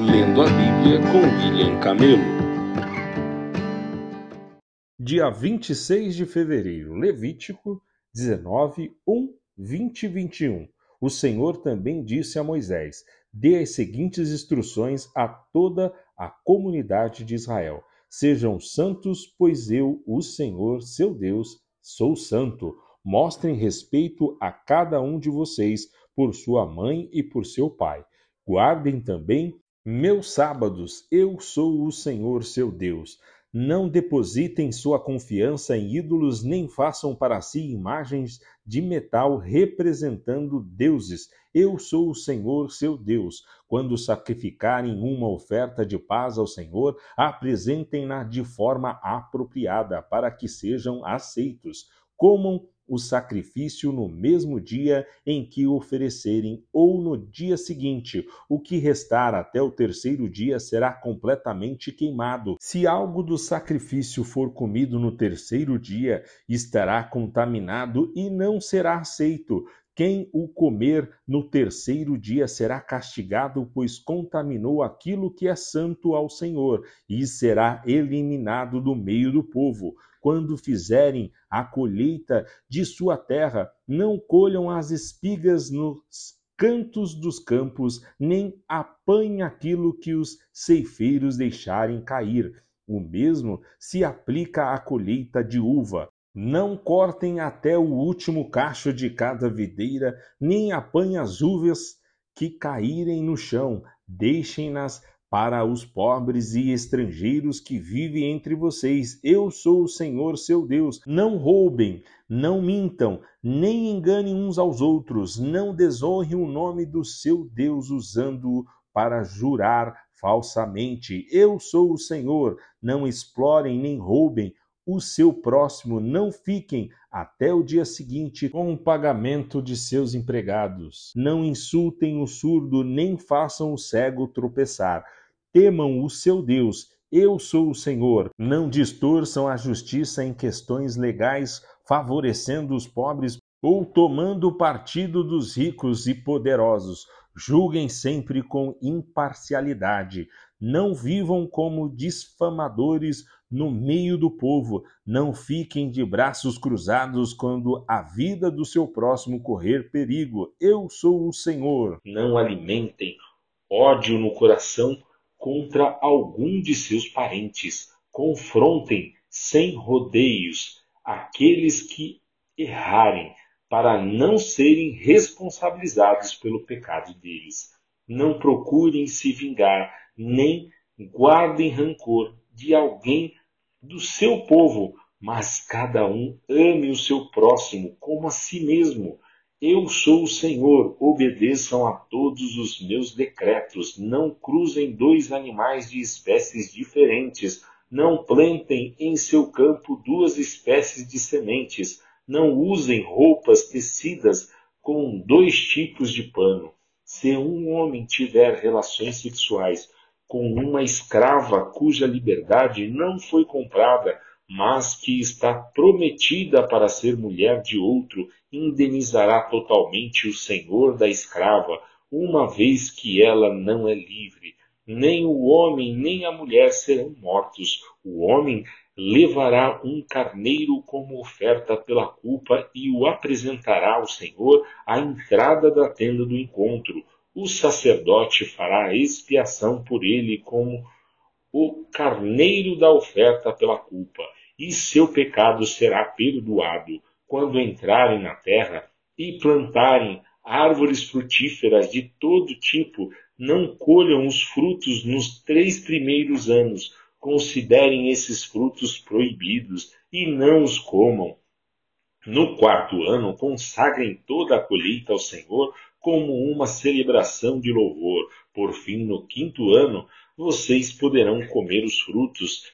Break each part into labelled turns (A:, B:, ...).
A: Lendo a Bíblia com William Camelo. Dia 26 de fevereiro, Levítico 19, 1, 20 e 21. O Senhor também disse a Moisés: Dê as seguintes instruções a toda a comunidade de Israel: Sejam santos, pois eu, o Senhor, seu Deus, sou santo. Mostrem respeito a cada um de vocês por sua mãe e por seu pai. Guardem também meus sábados, eu sou o Senhor seu Deus. Não depositem sua confiança em ídolos, nem façam para si imagens de metal representando deuses. Eu sou o Senhor seu Deus. Quando sacrificarem uma oferta de paz ao Senhor, apresentem-na de forma apropriada, para que sejam aceitos. Comam o sacrifício no mesmo dia em que o oferecerem, ou no dia seguinte. O que restar até o terceiro dia será completamente queimado. Se algo do sacrifício for comido no terceiro dia, estará contaminado e não será aceito. Quem o comer no terceiro dia será castigado, pois contaminou aquilo que é santo ao Senhor, e será eliminado do meio do povo. Quando fizerem a colheita de sua terra, não colham as espigas nos cantos dos campos, nem apanhem aquilo que os ceifeiros deixarem cair. O mesmo se aplica à colheita de uva. Não cortem até o último cacho de cada videira, nem apanhem as uvas que caírem no chão. Deixem-nas para os pobres e estrangeiros que vivem entre vocês. Eu sou o Senhor seu Deus. Não roubem, não mintam, nem enganem uns aos outros. Não desonrem o nome do seu Deus usando-o para jurar falsamente. Eu sou o Senhor. Não explorem nem roubem o seu próximo, não fiquem até o dia seguinte com o pagamento de seus empregados. Não insultem o surdo, nem façam o cego tropeçar. Temam o seu Deus. Eu sou o Senhor. Não distorçam a justiça em questões legais, favorecendo os pobres ou tomando partido dos ricos e poderosos. Julguem sempre com imparcialidade. Não vivam como difamadores no meio do povo. Não fiquem de braços cruzados quando a vida do seu próximo correr perigo. Eu sou o Senhor.
B: Não alimentem ódio no coração contra algum de seus parentes. Confrontem sem rodeios aqueles que errarem, para não serem responsabilizados pelo pecado deles. Não procurem se vingar, nem guardem rancor de alguém do seu povo, mas cada um ame o seu próximo como a si mesmo. Eu sou o Senhor, obedeçam a todos os meus decretos, não cruzem dois animais de espécies diferentes, não plantem em seu campo duas espécies de sementes, não usem roupas tecidas com dois tipos de pano. Se um homem tiver relações sexuais com uma escrava cuja liberdade não foi comprada, mas que está prometida para ser mulher de outro, indenizará totalmente o senhor da escrava, uma vez que ela não é livre. Nem o homem nem a mulher serão mortos. O homem levará um carneiro como oferta pela culpa e o apresentará ao Senhor à entrada da tenda do encontro o sacerdote fará expiação por ele como o carneiro da oferta pela culpa, e seu pecado será perdoado quando entrarem na terra e plantarem árvores frutíferas de todo tipo, não colham os frutos nos três primeiros anos, considerem esses frutos proibidos e não os comam. No quarto ano, consagrem toda a colheita ao Senhor, como uma celebração de louvor. Por fim, no quinto ano, vocês poderão comer os frutos.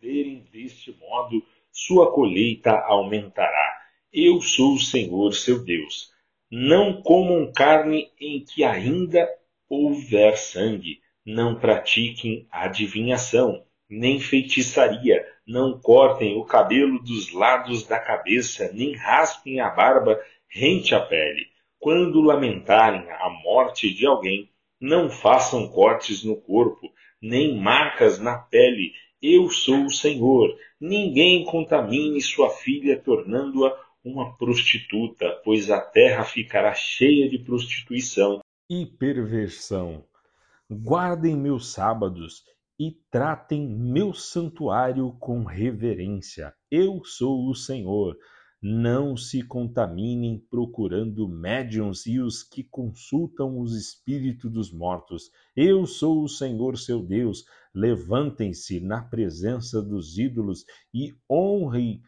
B: Verem deste modo, sua colheita aumentará. Eu sou o Senhor seu Deus. Não comam carne em que ainda houver sangue. Não pratiquem adivinhação, nem feitiçaria. Não cortem o cabelo dos lados da cabeça, nem raspem a barba rente à pele quando lamentarem a morte de alguém, Não façam cortes no corpo, nem marcas na pele. Eu sou o Senhor. Ninguém contamine sua filha, tornando-a uma prostituta, pois a terra ficará cheia de prostituição
A: e perversão. Guardem meus sábados e tratem meu santuário com reverência. Eu sou o Senhor. Não se contaminem procurando médiums e os que consultam os espíritos dos mortos. Eu sou o Senhor seu Deus. Levantem-se na presença dos ídolos e honrem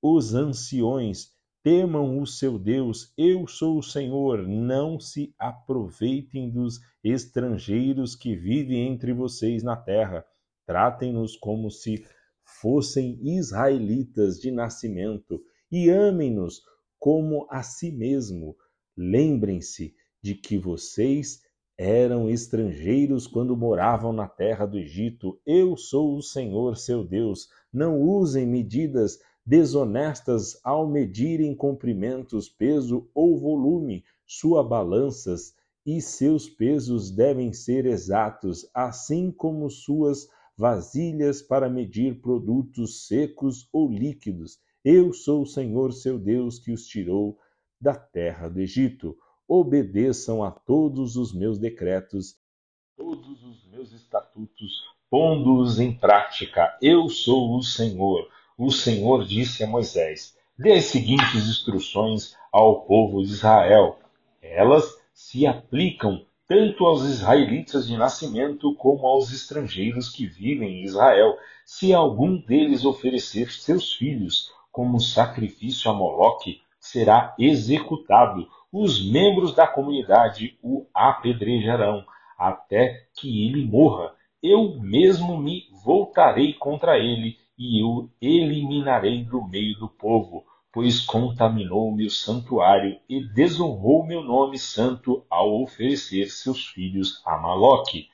A: os anciões. Temam o seu Deus, eu sou o Senhor. Não se aproveitem dos estrangeiros que vivem entre vocês na terra. Tratem-nos como se fossem israelitas de nascimento e amem-nos como a si mesmo. Lembrem-se de que vocês eram estrangeiros quando moravam na terra do Egito. Eu sou o Senhor seu Deus. Não usem medidas desonestas ao medirem comprimentos, peso ou volume. Suas balanças e seus pesos devem ser exatos, assim como suas vasilhas para medir produtos secos ou líquidos. Eu sou o Senhor seu Deus que os tirou da terra do Egito. Obedeçam a todos os meus decretos,
B: todos os meus estatutos, pondo-os em prática. Eu sou o Senhor. O Senhor disse a Moisés: Dê as seguintes instruções ao povo de Israel. Elas se aplicam tanto aos israelitas de nascimento como aos estrangeiros que vivem em Israel. Se algum deles oferecer seus filhos como sacrifício a Moloque, será executado. Os membros da comunidade o apedrejarão até que ele morra. Eu mesmo me voltarei contra ele e o eliminarei do meio do povo, pois contaminou meu santuário e desonrou meu nome santo ao oferecer seus filhos a Maloque.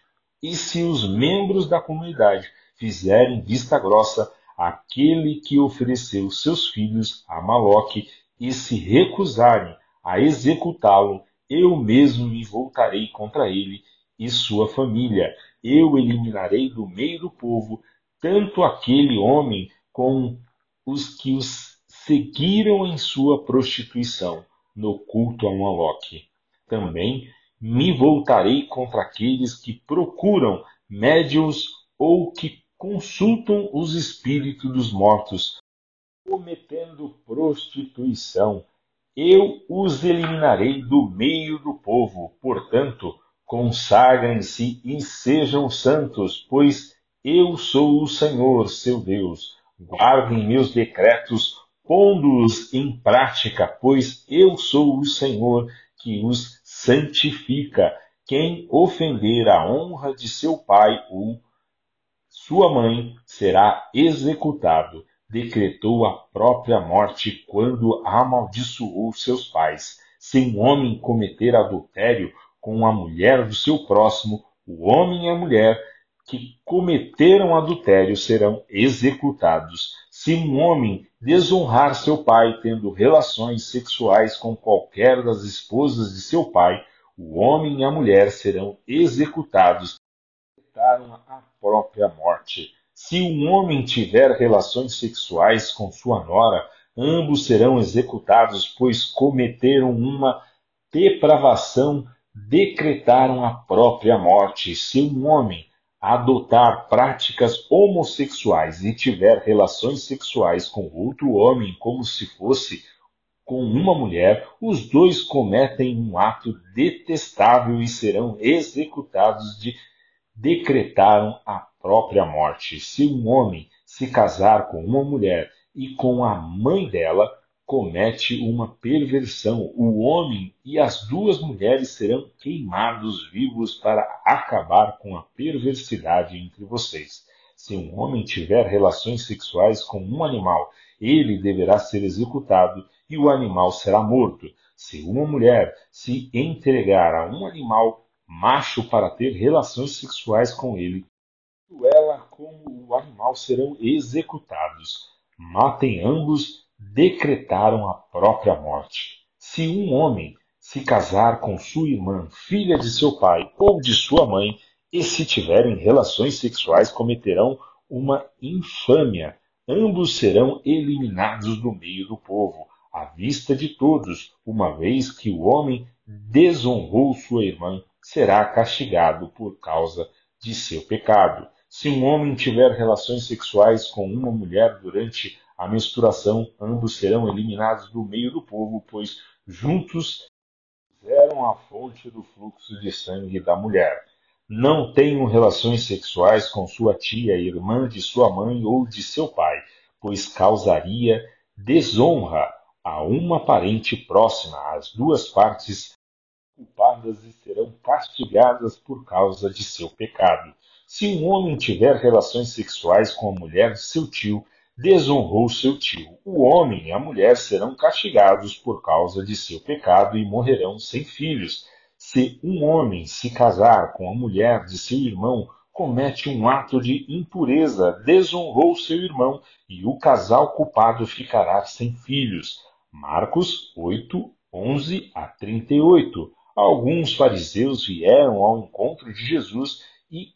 B: E se os membros da comunidade fizerem vista grossa aquele que ofereceu seus filhos a Maloque e se recusarem a executá-lo, eu mesmo me voltarei contra ele e sua família. Eu eliminarei do meio do povo tanto aquele homem como os que os seguiram em sua prostituição no culto a Moloque. Também me voltarei contra aqueles que procuram médios ou que consultam os espíritos dos mortos, cometendo prostituição. Eu os eliminarei do meio do povo. Portanto, consagrem-se e sejam santos, pois eu sou o Senhor, seu Deus. Guardem meus decretos, pondo-os em prática, pois eu sou o Senhor que os santifica. Quem ofender a honra de seu pai ou sua mãe será executado. Decretou a própria morte quando amaldiçoou seus pais. Se um homem cometer adultério com a mulher do seu próximo, o homem e a mulher que cometeram adultério serão executados. Se um homem desonrar seu pai tendo relações sexuais com qualquer das esposas de seu pai, o homem e a mulher serão executados aceitaram a própria morte. Se um homem tiver relações sexuais com sua nora, ambos serão executados, pois cometeram uma depravação, decretaram a própria morte. Se um homem adotar práticas homossexuais e tiver relações sexuais com outro homem como se fosse com uma mulher, os dois cometem um ato detestável e serão executados de decretaram a própria morte. Se um homem se casar com uma mulher e com a mãe dela, comete uma perversão. O homem e as duas mulheres serão queimados vivos para acabar com a perversidade entre vocês. Se um homem tiver relações sexuais com um animal, ele deverá ser executado e o animal será morto. Se uma mulher se entregar a um animal, macho para ter relações sexuais com ele. Ela como o animal serão executados. Matem ambos, decretaram a própria morte. Se um homem se casar com sua irmã, filha de seu pai ou de sua mãe, e se tiverem relações sexuais cometerão uma infâmia. Ambos serão eliminados do meio do povo, à vista de todos, uma vez que o homem desonrou sua irmã, será castigado por causa de seu pecado. Se um homem tiver relações sexuais com uma mulher durante a menstruação, ambos serão eliminados do meio do povo, pois juntos eram a fonte do fluxo de sangue da mulher. Não tenham relações sexuais com sua tia, irmã de sua mãe ou de seu pai, pois causaria desonra a uma parente próxima. As duas partes culpadas e serão castigadas por causa de seu pecado. Se um homem tiver relações sexuais com a mulher de seu tio, desonrou seu tio. O homem e a mulher serão castigados por causa de seu pecado e morrerão sem filhos. Se um homem se casar com a mulher de seu irmão, comete um ato de impureza, desonrou seu irmão, e o casal culpado ficará sem filhos. Marcos 8, 11 a 38. Alguns fariseus vieram ao encontro de Jesus e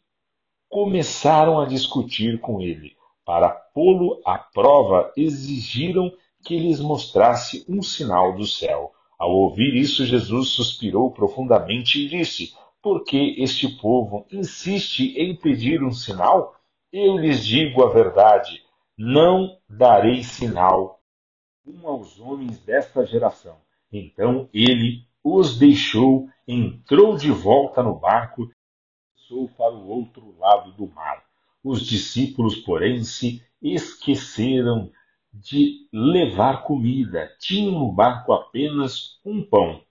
B: começaram a discutir com ele. Para pô-lo à prova, exigiram que lhes mostrasse um sinal do céu. Ao ouvir isso, Jesus suspirou profundamente e disse: Por que este povo insiste em pedir um sinal? Eu lhes digo a verdade: não darei sinal um aos homens desta geração. Então ele os deixou, entrou de volta no barco e passou para o outro lado do mar. Os discípulos, porém, se esqueceram de levar comida. Tinham no barco apenas um pão.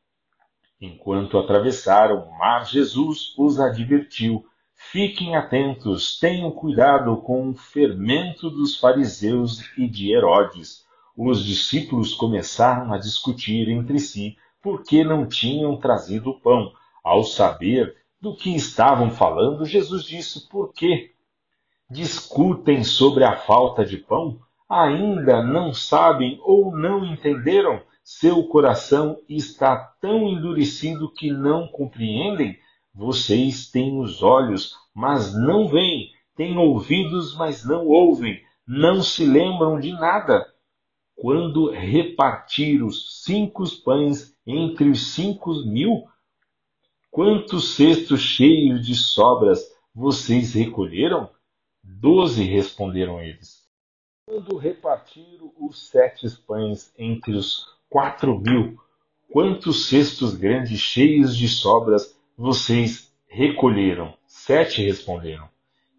B: Enquanto atravessaram o mar, Jesus os advertiu: Fiquem atentos, tenham cuidado com o fermento dos fariseus e de Herodes. Os discípulos começaram a discutir entre si por que não tinham trazido o pão. Ao saber do que estavam falando, Jesus disse: Por que discutem sobre a falta de pão? Ainda não sabem ou não entenderam? Seu coração está tão endurecido que não compreendem? Vocês têm os olhos, mas não veem, têm ouvidos, mas não ouvem, não se lembram de nada. Quando repartir os cinco pães entre os cinco mil, quantos cestos cheios de sobras vocês recolheram? Doze responderam eles. Quando repartiram os sete pães entre os quatro mil, quantos cestos grandes cheios de sobras vocês recolheram? Sete responderam.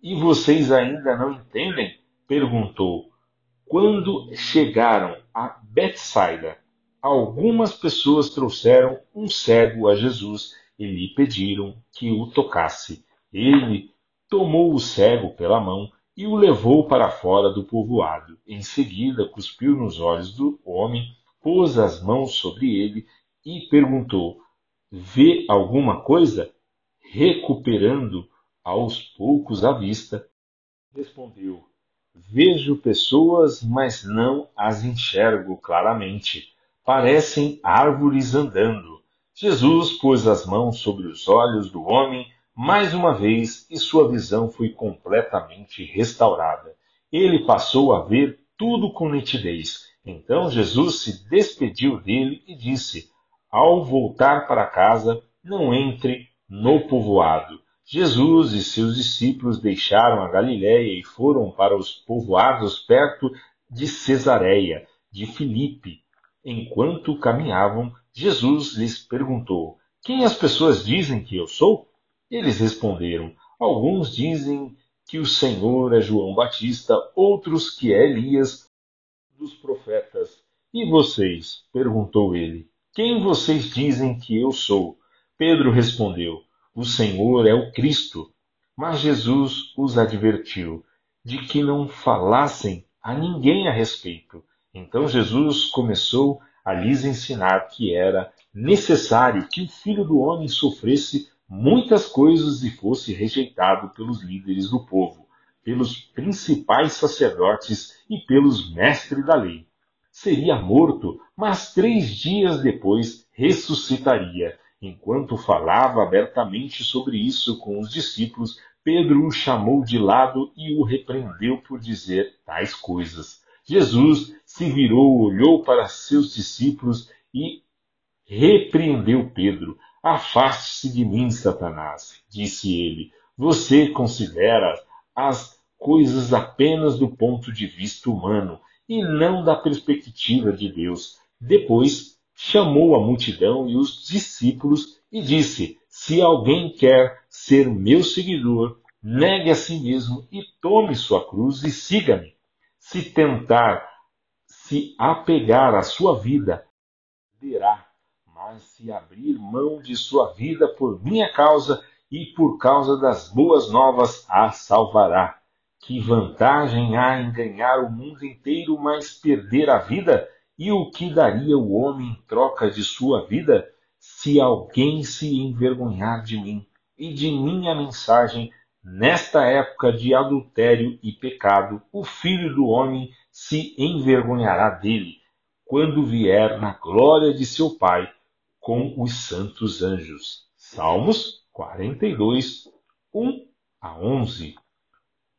B: E vocês ainda não entendem? perguntou. Quando chegaram a Betsaida, algumas pessoas trouxeram um cego a Jesus e lhe pediram que o tocasse. Ele tomou o cego pela mão e o levou para fora do povoado. Em seguida, cuspiu nos olhos do homem, pôs as mãos sobre ele e perguntou: Vê alguma coisa? Recuperando aos poucos a vista, respondeu: Vejo pessoas, mas não as enxergo claramente. Parecem árvores andando. Jesus pôs as mãos sobre os olhos do homem mais uma vez e sua visão foi completamente restaurada. Ele passou a ver tudo com nitidez. Então Jesus se despediu dele e disse: Ao voltar para casa, não entre no povoado. Jesus e seus discípulos deixaram a Galiléia e foram para os povoados perto de Cesareia, de Filipe. Enquanto caminhavam, Jesus lhes perguntou: Quem as pessoas dizem que eu sou? Eles responderam: Alguns dizem que o Senhor é João Batista, outros que é Elias dos profetas. E vocês? perguntou ele. Quem vocês dizem que eu sou? Pedro respondeu: O Senhor é o Cristo. Mas Jesus os advertiu de que não falassem a ninguém a respeito. Então Jesus começou a lhes ensinar que era necessário que o filho do homem sofresse muitas coisas e fosse rejeitado pelos líderes do povo, pelos principais sacerdotes e pelos mestres da lei. seria morto, mas três dias depois ressuscitaria. Enquanto falava abertamente sobre isso com os discípulos, Pedro o chamou de lado e o repreendeu por dizer tais coisas. Jesus se virou, olhou para seus discípulos e repreendeu Pedro. Afaste-se de mim, Satanás, disse ele. Você considera as coisas apenas do ponto de vista humano e não da perspectiva de Deus. Depois chamou a multidão e os discípulos e disse: Se alguém quer ser meu seguidor, negue a si mesmo e tome sua cruz e siga-me. Se tentar se apegar à sua vida, perderá, mas se abrir mão de sua vida por minha causa e por causa das boas novas, a salvará. Que vantagem há em ganhar o mundo inteiro, mas perder a vida? E o que daria o homem em troca de sua vida se alguém se envergonhar de mim e de minha mensagem nesta época de adultério e pecado? O filho do homem se envergonhará dele quando vier na glória de seu Pai com os santos anjos. Salmos 42, 1 a 11.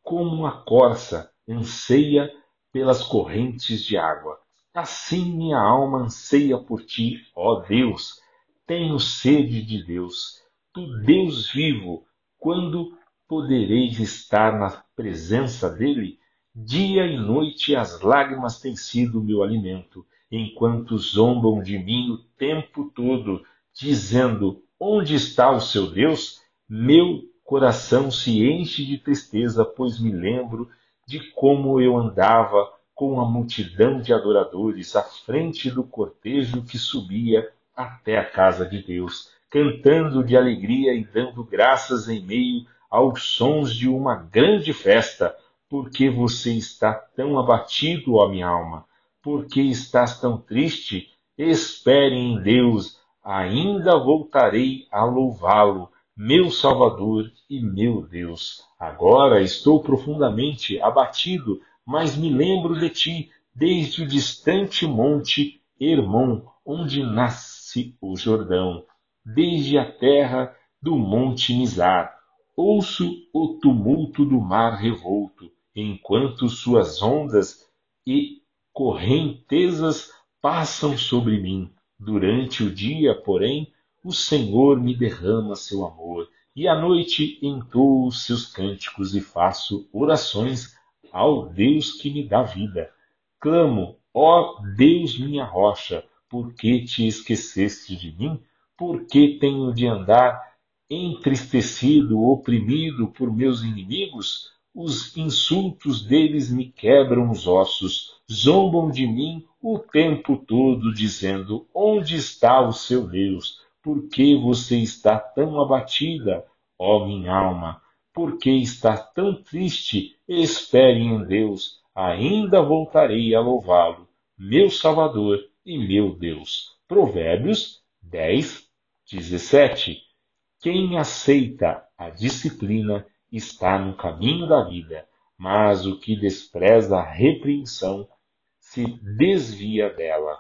B: Como a corça anseia pelas correntes de água Assim minha alma anseia por ti, ó Deus. Tenho sede de Deus, do Deus vivo. Quando podereis estar na presença dele? Dia e noite as lágrimas têm sido meu alimento, enquanto zombam de mim o tempo todo, dizendo: Onde está o seu Deus? Meu coração se enche de tristeza, pois me lembro de como eu andava com a multidão de adoradores à frente do cortejo que subia até a casa de Deus, cantando de alegria e dando graças em meio aos sons de uma grande festa. Porque você está tão abatido, ó minha alma? Porque estás tão triste? Espere em Deus, ainda voltarei a louvá-lo, meu Salvador e meu Deus. Agora estou profundamente abatido mas me lembro de ti desde o distante monte Hermon, onde nasce o Jordão, desde a terra do monte Mizar. Ouço o tumulto do mar revolto, enquanto suas ondas e correntezas passam sobre mim. Durante o dia, porém, o Senhor me derrama seu amor, e à noite entoo seus cânticos e faço orações ao Deus que me dá vida. Clamo, ó Deus minha rocha, por que te esqueceste de mim? Por que tenho de andar entristecido, oprimido por meus inimigos? Os insultos deles me quebram os ossos, zombam de mim o tempo todo, dizendo: Onde está o seu Deus? Por que você está tão abatida, ó minha alma? Por que está tão triste? Espere em Deus, ainda voltarei a louvá-lo, meu Salvador e meu Deus. Provérbios 10, 17. Quem aceita a disciplina está no caminho da vida, mas o que despreza a repreensão se desvia dela.